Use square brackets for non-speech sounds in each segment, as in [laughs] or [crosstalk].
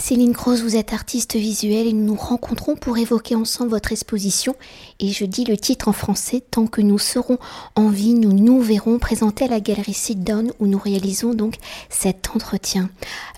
Céline Croze, vous êtes artiste visuelle et nous nous rencontrons pour évoquer ensemble votre exposition. Et je dis le titre en français, tant que nous serons en vie, nous nous verrons présenter à la galerie Sit Down où nous réalisons donc cet entretien.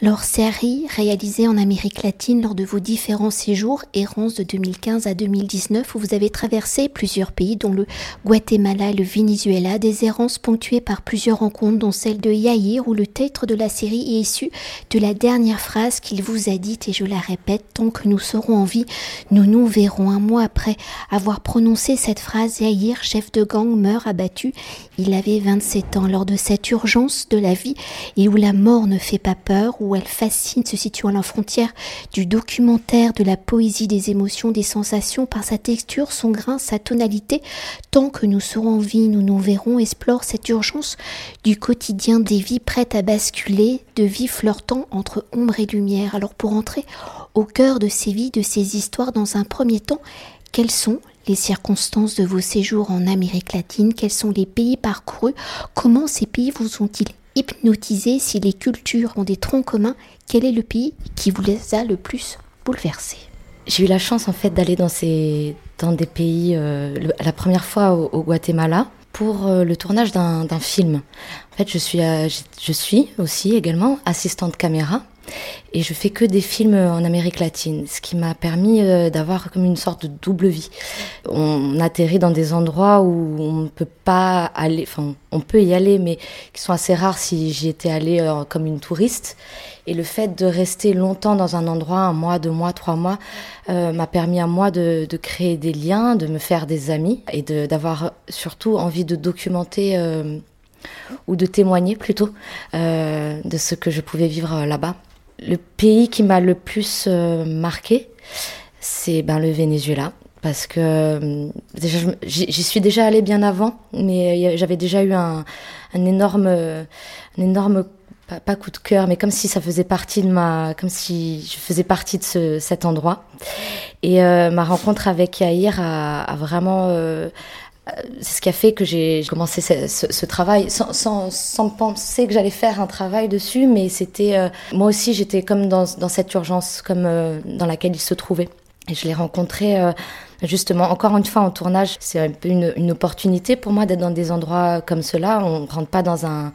Alors, série réalisée en Amérique latine lors de vos différents séjours, errance de 2015 à 2019, où vous avez traversé plusieurs pays, dont le Guatemala et le Venezuela, des errances ponctuées par plusieurs rencontres, dont celle de Yair, où le titre de la série est issu de la dernière phrase qu'il vous a dite et je la répète, tant que nous serons en vie, nous nous verrons. Un mois après avoir prononcé cette phrase, Zahir, chef de gang, meurt abattu. Il avait 27 ans lors de cette urgence de la vie et où la mort ne fait pas peur, où elle fascine, se situant à la frontière du documentaire, de la poésie, des émotions, des sensations, par sa texture, son grain, sa tonalité. Tant que nous serons en vie, nous nous verrons, explore cette urgence du quotidien des vies prêtes à basculer, de vie flirtant entre ombre et lumière. Alors pour entrer au cœur de ces vies, de ces histoires, dans un premier temps, quelles sont les circonstances de vos séjours en Amérique latine, quels sont les pays parcourus, comment ces pays vous ont-ils hypnotisé, si les cultures ont des troncs communs, quel est le pays qui vous les a le plus bouleversés? J'ai eu la chance en fait d'aller dans, ces, dans des pays, euh, la première fois au, au Guatemala pour euh, le tournage d'un film. En fait, je suis, euh, je suis aussi également assistante caméra et je fais que des films en Amérique latine, ce qui m'a permis euh, d'avoir comme une sorte de double vie. On atterrit dans des endroits où on ne peut pas aller, enfin on peut y aller, mais qui sont assez rares si j'y étais allée euh, comme une touriste. Et le fait de rester longtemps dans un endroit, un mois, deux mois, trois mois, euh, m'a permis à moi de, créer des liens, de me faire des amis et d'avoir surtout envie de documenter ou de témoigner plutôt de ce que je pouvais vivre là-bas le pays qui m'a le plus euh, marqué, c'est ben, le Venezuela. Parce que euh, j'y suis déjà allée bien avant, mais j'avais déjà eu un, énorme, un énorme pas, coup de cœur, mais comme si ça faisait partie de ma, comme si je faisais partie de cet endroit. Et euh, ma rencontre avec Yair a, vraiment c'est ce qui a fait que j'ai commencé ce, travail sans, sans, penser que j'allais faire un travail dessus, mais c'était euh, moi aussi j'étais comme dans, dans, cette urgence, comme euh, dans laquelle il se trouvait. Et je l'ai rencontré euh, justement encore une fois en tournage. C'est un peu une, opportunité pour moi d'être dans des endroits comme cela. On rentre pas dans un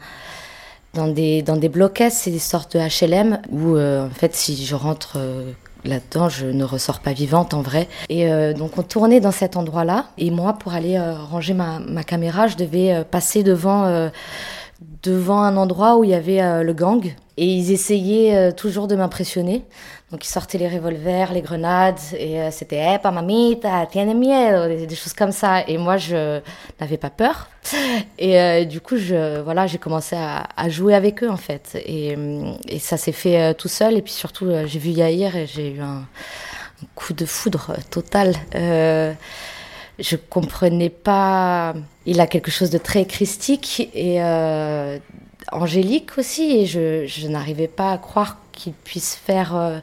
dans des dans des blocs, c'est des sortes de HLM où en fait si je rentre là-dedans, je ne ressors pas vivante en vrai. Et euh, donc on tournait dans cet endroit-là. Et moi, pour aller euh, ranger ma, ma, caméra, je devais euh, passer devant, devant un endroit où il y avait le gang. Et ils essayaient toujours de m'impressionner. Donc ils sortaient les revolvers, les grenades, et euh, c'était eh, pas mamita, tiene miedo, des, des, choses comme ça. Et moi, je n'avais pas peur. Et euh, du coup, je, voilà, j'ai commencé à, jouer avec eux en fait. Et, euh, ça s'est fait euh, tout seul. Et puis surtout, euh, j'ai vu Yair et j'ai eu un, coup de foudre total. Je comprenais pas. Il a quelque chose de très christique et angélique aussi, et je, je n'arrivais pas à croire qu'il puisse faire euh,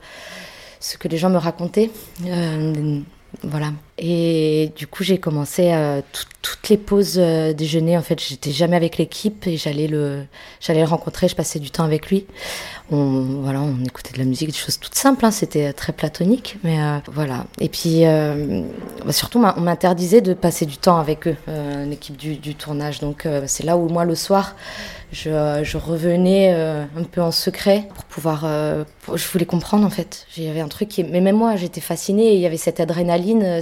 ce que les gens me racontaient. Euh, voilà. Et du coup, j'ai commencé euh, toutes les pauses euh, déjeuner. En fait, j'étais jamais avec l'équipe et j'allais le, j'allais le rencontrer. Je passais du temps avec lui. On, voilà, on écoutait de la musique, des choses toutes simples. Hein, C'était très platonique, mais euh, voilà. Et puis, euh, bah, surtout, on m'interdisait de passer du temps avec eux, euh, l'équipe du, du, tournage. Donc, euh, c'est là où moi, le soir, je, revenais un peu en secret pour pouvoir. je voulais comprendre en fait. Il y avait un truc qui, mais même moi, j'étais fascinée. Il y avait cette adrénaline.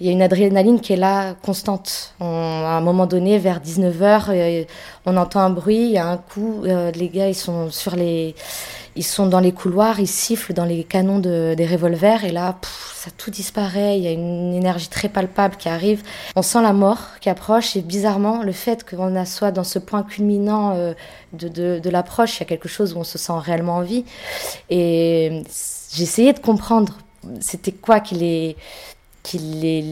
Il y a une adrénaline qui est là, constante. On, à un moment donné, vers 19h, euh, on entend un bruit, il y a un coup, euh, les gars, ils sont sur les, ils sont dans les couloirs, ils sifflent dans les canons de, des revolvers, et là, ça tout disparaît, il y a une énergie très palpable qui arrive. On sent la mort qui approche, et bizarrement, le fait qu'on soit dans ce point culminant euh, de, de, l'approche, il y a quelque chose où on se sent réellement en vie. Et essayé de comprendre c'était quoi qui les, qui les,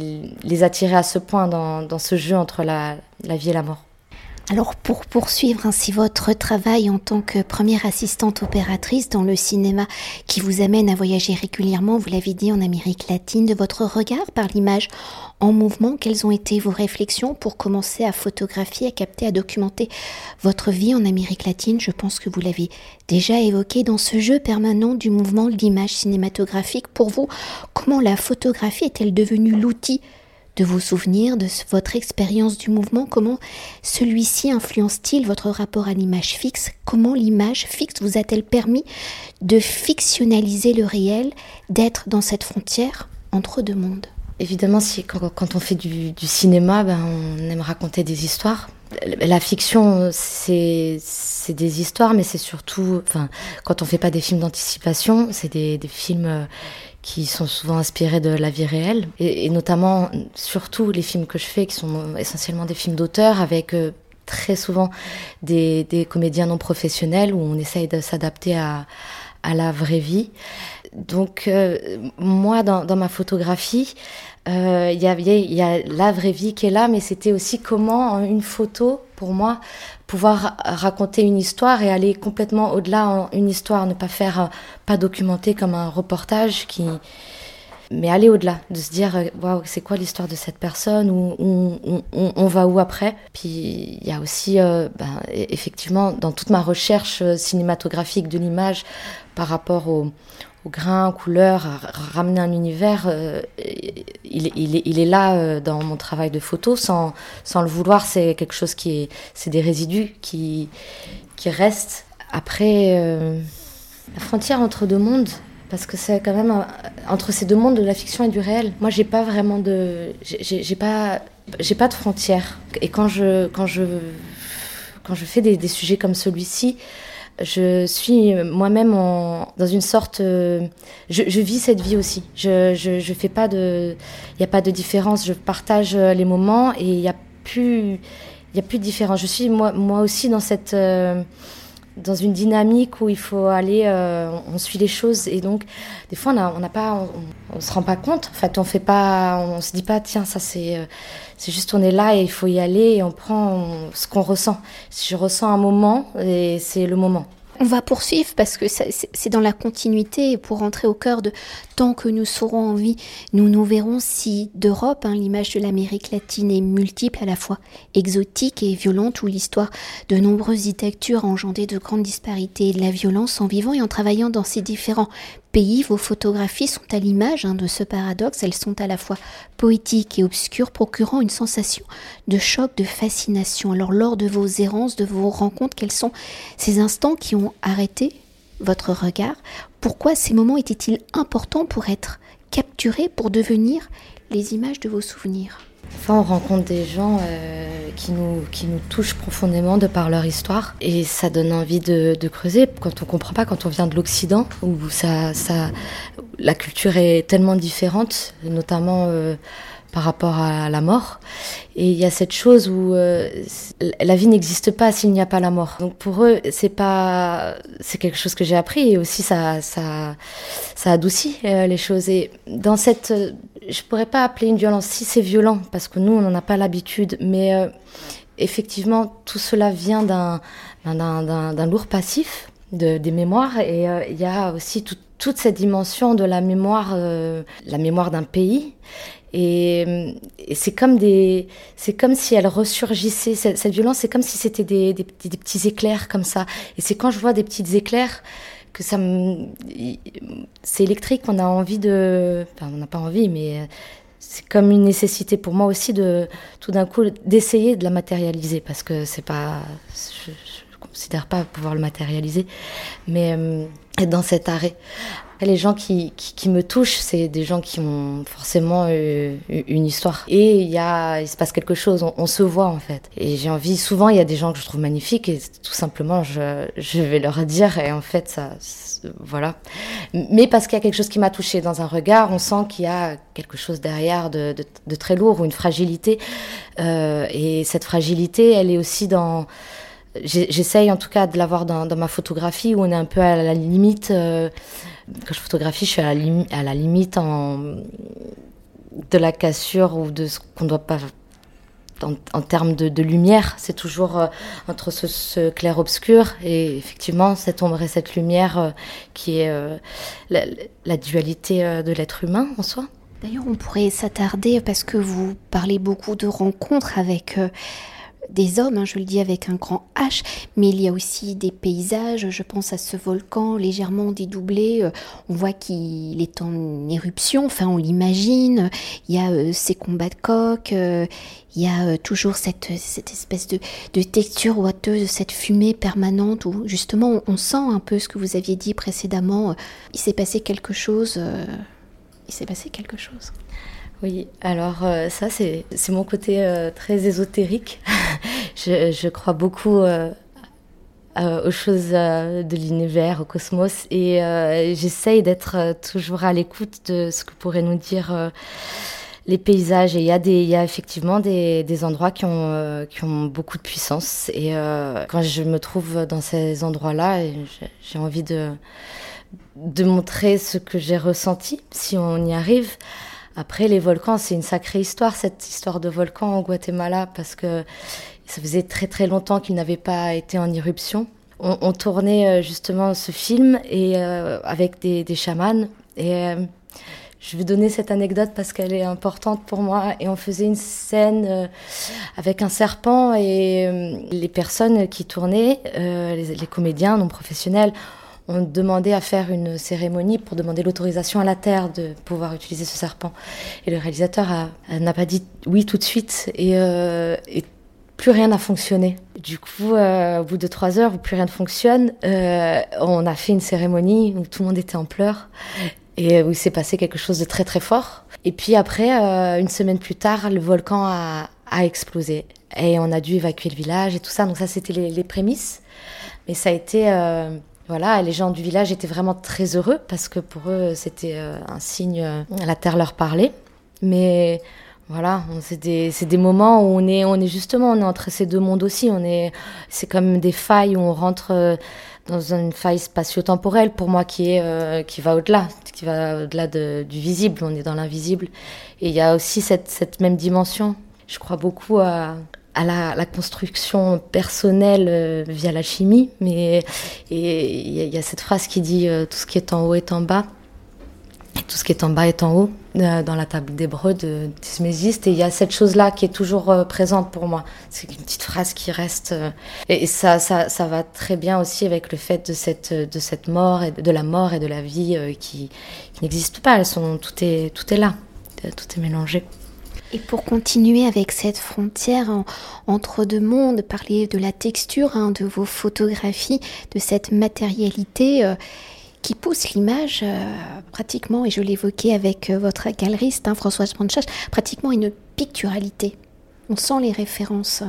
les attirait à ce point dans, dans ce jeu entre la, la vie et la mort? Alors pour poursuivre ainsi votre travail en tant que première assistante opératrice dans le cinéma qui vous amène à voyager régulièrement, vous l'avez dit, en Amérique latine, de votre regard par l'image en mouvement, quelles ont été vos réflexions pour commencer à photographier, à capter, à documenter votre vie en Amérique latine? Je pense que vous l'avez déjà évoqué dans ce jeu permanent du mouvement de l'image cinématographique. Pour vous, comment la photographie est-elle devenue l'outil de vos souvenirs, de votre expérience du mouvement, comment celui-ci influence-t-il votre rapport à l'image fixe, comment l'image fixe vous a-t-elle permis de fictionnaliser le réel, d'être dans cette frontière entre deux mondes? Évidemment, quand, on fait du, cinéma, ben, on aime raconter des histoires. La fiction, c'est des histoires, mais c'est surtout, enfin, quand on fait pas des films d'anticipation, c'est des, des, films euh, qui sont souvent inspirés de la vie réelle, et, notamment, surtout les films que je fais, qui sont essentiellement des films d'auteur, avec euh, très souvent des, des, comédiens non professionnels, où on essaye de s'adapter à, à, la vraie vie. Donc, euh, moi, dans, dans, ma photographie, euh, il y, a, y, a la vraie vie qui est là, mais c'était aussi comment une photo, pour moi, pouvoir raconter une histoire et aller complètement au-delà en une histoire, ne pas faire, euh, pas documenter comme un reportage qui, mais aller au-delà, de se dire, euh, waouh, c'est quoi l'histoire de cette personne, ou on, on, va où après? Puis il y a aussi, euh, ben, e-, effectivement, dans toute ma recherche cinématographique de l'image par rapport au, au grain, aux couleurs, à ramener un univers, euh, il, il, il, est là euh, dans mon travail de photo sans, sans le vouloir. C'est quelque chose qui est, c'est des résidus qui, qui restent. Après, euh, la frontière entre deux mondes, parce que c'est quand même entre ces deux mondes de la fiction et du réel. Moi, j'ai pas vraiment de, j'ai pas, j'ai pas de frontière. Et quand je, quand je, quand je fais des, sujets comme celui-ci, je suis moi-même dans une sorte. Euh, je, vis cette vie aussi. Je, je, je fais pas de. Il n'y a pas de différence. Je partage les moments et il n'y a plus. Il y a plus de différence. Je suis moi, moi aussi dans cette. Euh, dans une dynamique où il faut aller, euh, on suit les choses et donc des fois on n'a pas, on, on, se rend pas compte. En fait, on fait pas, on se dit pas tiens ça c'est, c'est juste on est là et il faut y aller et on prend ce qu'on ressent. Si je ressens un moment, et c'est le moment. On va poursuivre parce que c'est dans la continuité et pour rentrer au cœur de tant que nous serons en vie, nous nous verrons si d'Europe, hein, l'image de l'Amérique latine est multiple, à la fois exotique et violente, où l'histoire de nombreuses dictatures a engendré de grandes disparités et de la violence en vivant et en travaillant dans ces différents pays, vos photographies sont à l'image hein, de ce paradoxe. Elles sont à la fois poétiques et obscures, procurant une sensation de choc, de fascination. Alors, lors de vos errances, de vos rencontres, quels sont ces instants qui ont arrêté votre regard? Pourquoi ces moments étaient-ils importants pour être capturés, pour devenir les images de vos souvenirs? Enfin, on rencontre des gens euh, qui, nous, qui nous touchent profondément de par leur histoire. Et ça donne envie de, creuser. Quand on comprend pas, quand on vient de l'Occident où ça, ça, la culture est tellement différente, notamment euh, par rapport à la mort. Et il y a cette chose où euh, la vie n'existe pas s'il n'y a pas la mort. Donc pour eux, c'est pas, c'est quelque chose que j'ai appris et aussi ça, ça, adoucit euh, les choses. Et dans cette, je pourrais pas appeler une violence si c'est violent parce que nous on n'en a pas l'habitude, mais euh, effectivement tout cela vient d'un, d'un, lourd passif. De, des mémoires et il y a aussi toute cette dimension de la mémoire, la mémoire d'un pays et, c'est comme des, c'est comme si elle ressurgissait. Cette, violence, c'est comme si c'était des, petits éclairs comme ça. Et c'est quand je vois des petits éclairs que ça me, c'est électrique. On a envie de, enfin, on n'a pas envie, mais c'est comme une nécessité pour moi aussi de, tout d'un coup, d'essayer de la matérialiser parce que c'est pas, je, je considère pas pouvoir le matérialiser, mais euh, être dans cet arrêt. Les gens qui, qui, me touchent, c'est des gens qui ont forcément euh, une histoire. Et il, y a, il se passe quelque chose, on, se voit en fait. Et j'ai envie, souvent il y a des gens que je trouve magnifiques et tout simplement je, je vais leur dire et en fait ça, voilà. Mais parce qu'il y a quelque chose qui m'a touché dans un regard, on sent qu'il y a quelque chose derrière de, de, de très lourd ou une fragilité. Euh, et cette fragilité, elle est aussi dans j'essaye en tout cas de l'avoir dans, ma photographie où on est un peu à la limite. Euh, quand je photographie, je suis à la, limite de la cassure ou de ce qu'on ne doit pas en, termes de, lumière, c'est toujours entre ce, clair-obscur et effectivement cette ombre et cette lumière qui est la, dualité de l'être humain en soi. D'ailleurs, on pourrait s'attarder parce que vous parlez beaucoup de rencontres avec des hommes, hein, je le dis avec un grand H, mais il y a aussi des paysages, je pense à ce volcan légèrement dédoublé, euh, on voit qu'il est en éruption, enfin on l'imagine, il y a euh, ces combats de coq, euh, il y a toujours cette, cette espèce de, texture ouateuse, cette fumée permanente où justement on, sent un peu ce que vous aviez dit précédemment, il s'est passé quelque chose, il s'est passé quelque chose. Oui, alors ça c'est mon côté très ésotérique. [laughs] je, crois beaucoup euh, euh, aux choses euh, de l'univers, au cosmos, et j'essaye d'être toujours à l'écoute de ce que pourraient nous dire les paysages. Et il y, a y a effectivement des, des endroits qui ont, qui ont beaucoup de puissance. Et quand je me trouve dans ces endroits-là, j'ai envie de, de montrer ce que j'ai ressenti, si on y arrive. Après, les volcans, c'est une sacrée histoire, cette histoire de volcan au Guatemala, parce que ça faisait très très longtemps qu'il n'avait pas été en éruption. On, tournait euh, justement ce film et euh, avec des, des chamans. Et euh, je vais donner cette anecdote parce qu'elle est importante pour moi. Et on faisait une scène avec un serpent et les personnes qui tournaient, les comédiens non professionnels, on demandait à faire une cérémonie pour demander l'autorisation à la Terre de pouvoir utiliser ce serpent. Et le réalisateur n'a pas dit oui tout de suite et, euh, plus rien n'a fonctionné. Du coup, euh, au bout de trois heures plus rien ne fonctionne, euh, on a fait une cérémonie où tout le monde était en pleurs et où il s'est passé quelque chose de très très fort. Et puis après, une semaine plus tard, le volcan a, explosé et on a dû évacuer le village et tout ça. Donc ça, c'était les prémices. Mais ça a été voilà, les gens du village étaient vraiment très heureux parce que pour eux, c'était euh, un signe, euh, la terre leur parlait. Mais voilà, c'est des, des, moments où on est, on est justement, on est entre ces deux mondes aussi. On est, c'est comme des failles où on rentre euh, dans une faille spatio-temporelle pour moi qui est, qui va au-delà, qui va au-delà de, du visible. On est dans l'invisible. Et il y a aussi cette même dimension. Je crois beaucoup à, à la, construction personnelle euh, via la chimie, mais il y, a cette phrase qui dit euh, tout ce qui est en haut est en bas. Et tout ce qui est en bas est en haut, euh, dans la table d'hébreu de Tismésiste. Et il y a cette chose-là qui est toujours présente pour moi. C'est une petite phrase qui reste. et ça, ça, ça, va très bien aussi avec le fait de cette, de cette mort, et de la mort et de la vie qui, qui n'existent pas. Elles sont, tout, est, tout est là, tout est mélangé. Et pour continuer avec cette frontière entre deux mondes, parler de la texture hein, de vos photographies, de cette matérialité euh, qui pousse l'image euh, pratiquement, et je l'évoquais avec euh, votre galeriste hein, Françoise Branchage, pratiquement une picturalité. On sent les références.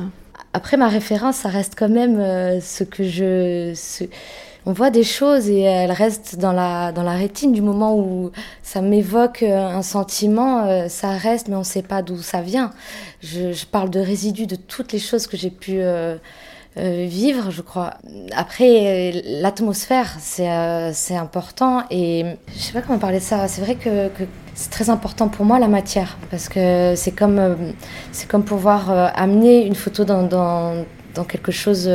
Après, ma référence, ça reste quand même ce que je on voit des choses et elles restent dans la, dans la rétine du moment où ça m'évoque euh, un sentiment, euh, ça reste, mais on ne sait pas d'où ça vient. Je, parle de résidus de toutes les choses que j'ai pu euh, vivre, je crois. Après, l'atmosphère, c'est important et je sais pas comment parler de ça. C'est vrai que, c'est très important pour moi la matière parce que c'est comme, comme pouvoir amener une photo dans, dans, dans quelque chose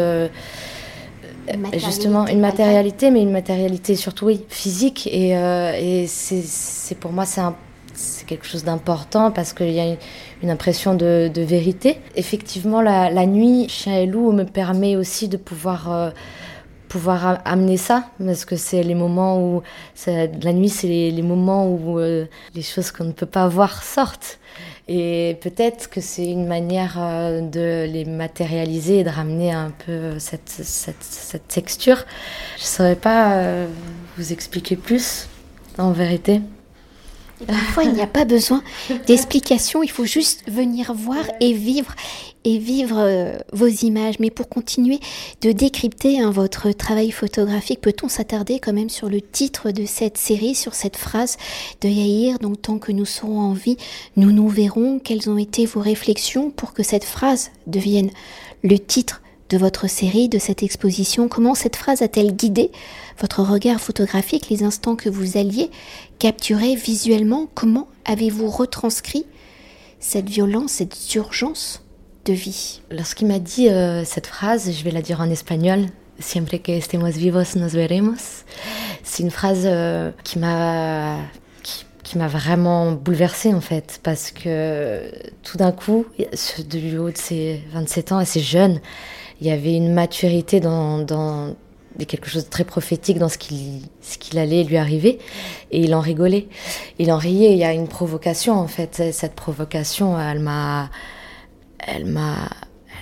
justement une matérialité, mais une matérialité surtout oui, physique. Et, euh, et c'est pour moi, c'est quelque chose d'important parce qu'il y a une, impression de, de, vérité. Effectivement, la, la, nuit, Chien et Loup me permet aussi de pouvoir, euh, pouvoir amener ça parce que c'est les moments où la nuit, c'est les, les, moments où euh, les choses qu'on ne peut pas voir sortent. Et peut-être que c'est une manière euh, de les matérialiser et de ramener un peu cette, cette, cette texture. Je ne saurais pas euh, vous expliquer plus, en vérité. Parfois, il n'y a pas besoin d'explication, il faut juste venir voir et vivre et vivre euh, vos images. Mais pour continuer de décrypter hein, votre travail photographique, peut-on s'attarder quand même sur le titre de cette série, sur cette phrase de Yair? Donc, tant que nous serons en vie, nous nous verrons. Quelles ont été vos réflexions pour que cette phrase devienne le titre de votre série, de cette exposition Comment cette phrase a-t-elle guidé votre regard photographique, les instants que vous alliez capturer visuellement? Comment avez-vous retranscrit cette violence, cette urgence de vie? Lorsqu'il m'a dit cette phrase, je vais la dire en espagnol, Siempre que estemos vivos nos veremos. C'est une phrase qui m'a qui m'a vraiment bouleversée en fait, parce que tout d'un coup, du haut de ses 27 ans, assez jeune, il y avait une maturité dans, quelque chose de très prophétique dans ce qu'il ce qu'il allait lui arriver, et il en rigolait, il en riait. Il y a une provocation en fait. Cette provocation, elle m'a, elle m'a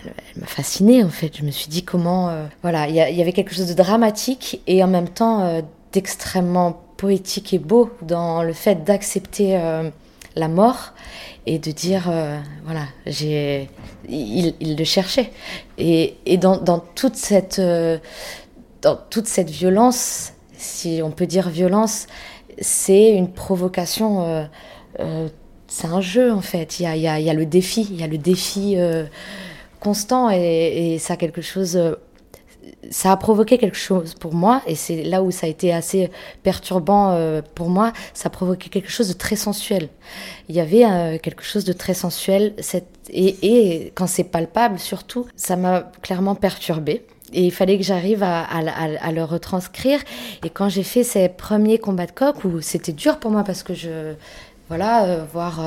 elle, m'a fascinée en fait. Je me suis dit comment, euh, voilà, il y, avait quelque chose de dramatique et en même temps euh, d'extrêmement poétique et beau dans le fait d'accepter euh, la mort et de dire euh, voilà j'ai il, le cherchait. Et, et dans, dans, toute cette euh, dans toute cette violence si on peut dire violence c'est une provocation c'est un jeu en fait. Il y a, il y a, il y a le défi il y a le défi constant et, et ça a quelque chose ça a provoqué quelque chose pour moi, et c'est là où ça a été assez perturbant euh, pour moi, ça a provoqué quelque chose de très sensuel. Il y avait euh, quelque chose de très sensuel, et, quand c'est palpable surtout, ça m'a clairement perturbé. Et il fallait que j'arrive à, le retranscrire. Et quand j'ai fait ces premiers combats de coq, où c'était dur pour moi parce que je, voilà, euh, voir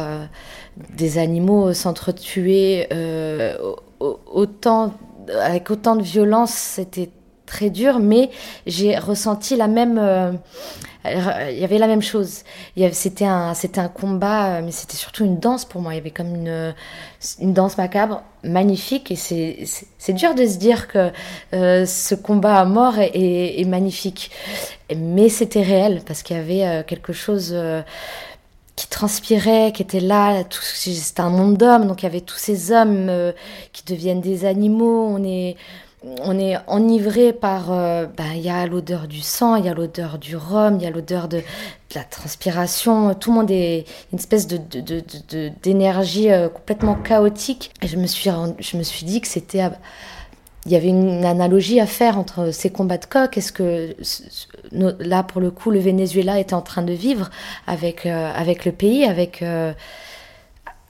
des animaux s'entretuer autant avec autant de violence, c'était très dur, mais j'ai ressenti la même. Euh, il y avait la même chose. C'était un, c'était un combat, euh, mais c'était surtout une danse pour moi. Il y avait comme une, une danse macabre magnifique, et c'est dur de se dire que euh, ce combat à mort est, magnifique, mais c'était réel parce qu'il y avait quelque chose qui transpirait, qui était là. C'était un monde d'hommes, donc il y avait tous ces hommes euh, qui deviennent des animaux. On est, on est enivré par. Euh, ben, il y a l'odeur du sang, il y a l'odeur du rhum, il y a l'odeur de, la transpiration. Tout le monde est une espèce de, d'énergie euh, complètement chaotique. Et je me suis, je me suis dit que c'était il y avait une analogie à faire entre ces combats de coq. Est-ce que là, pour le coup, le Venezuela était en train de vivre avec, euh, avec le pays, avec, euh,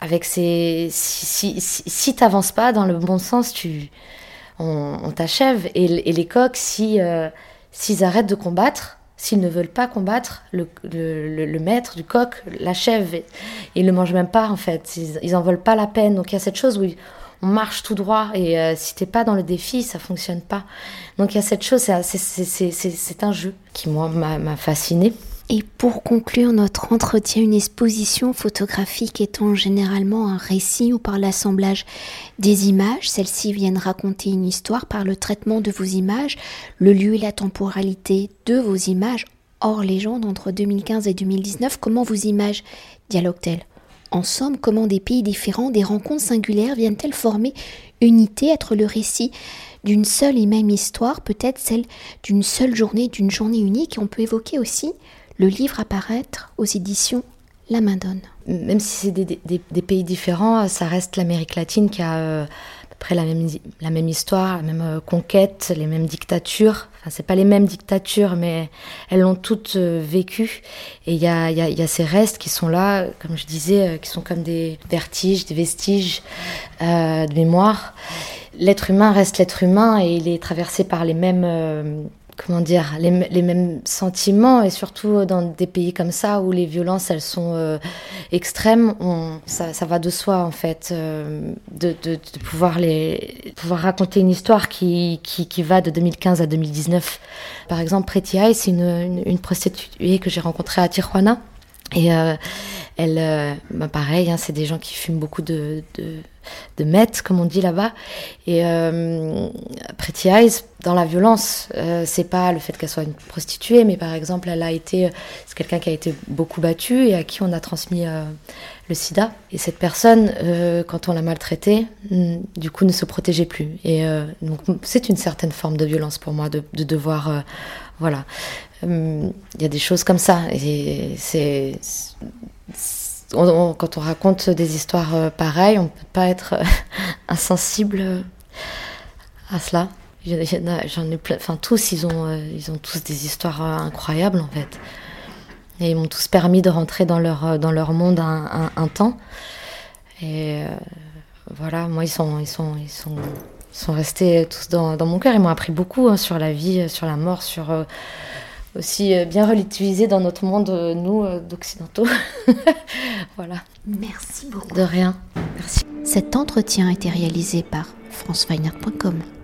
avec ses. Si, si, si, t'avances pas dans le bon sens, tu, on, t'achève. Et, les coqs, si, euh, s'ils arrêtent de combattre, s'ils ne veulent pas combattre, le, le, maître du coq l'achève. Et, il ne le mange même pas, en fait. Ils, ils en veulent pas la peine. Donc il y a cette chose où on marche tout droit et euh, si t'es pas dans le défi, ça fonctionne pas. Donc il y a cette chose, c'est un jeu qui moi m'a fasciné. Et pour conclure notre entretien, une exposition photographique étant généralement un récit ou par l'assemblage des images, celles-ci viennent raconter une histoire par le traitement de vos images, le lieu et la temporalité de vos images, hors légende entre 2015 et 2019, comment vos images dialoguent-elles? En somme, comment des pays différents, des rencontres singulières viennent-elles former unité, être le récit d'une seule et même histoire, peut-être celle d'une seule journée, d'une journée unique? On peut évoquer aussi le livre apparaître aux éditions La Main Donne. Même si c'est des, pays différents, ça reste l'Amérique latine qui a euh, après la même, la même histoire, la même euh, conquête, les mêmes dictatures. Enfin, c'est pas les mêmes dictatures, mais elles l'ont toutes euh, vécu. Et il y a, y, a, ces restes qui sont là, comme je disais, euh, qui sont comme des vertiges, des vestiges de mémoire. L'être humain reste l'être humain et il est traversé par les mêmes comment dire, les, les, mêmes sentiments et surtout dans des pays comme ça où les violences elles sont euh, extrêmes, on, ça, ça, va de soi en fait euh, de, de, pouvoir les pouvoir raconter une histoire qui, qui, qui, va de 2015 à 2019. Par exemple, Eye, c'est une, une, prostituée que j'ai rencontrée à Tijuana et euh, elle, euh, bah pareil, hein, c'est des gens qui fument beaucoup de, de, de meth, comme on dit là-bas. Et euh, Pretty Eyes, dans la violence, euh, c'est pas le fait qu'elle soit une prostituée, mais par exemple, elle a été, c'est quelqu'un qui a été beaucoup battu et à qui on a transmis euh, le sida. Et cette personne, euh, quand on l'a maltraitée, mm, du coup, ne se protégeait plus. Et donc, c'est une certaine forme de violence pour moi de, de devoir, voilà. Il y a des choses comme ça. Et c'est quand on raconte des histoires euh, pareilles, on ne peut pas être euh, [laughs] insensible euh, à cela. J'en ai plein, enfin tous, ils ont, ils ont tous des histoires incroyables en fait. Et ils m'ont tous permis de rentrer dans leur, dans leur monde un, temps. Et voilà, moi, ils sont, ils sont, ils sont, sont restés tous dans, dans mon cœur. Ils m'ont appris beaucoup hein, sur la vie, sur la mort, sur aussi bien relativiser dans notre monde, nous, d'occidentaux. [laughs] voilà. Merci beaucoup. De rien. Merci. Cet entretien a été réalisé par franceweiner.com.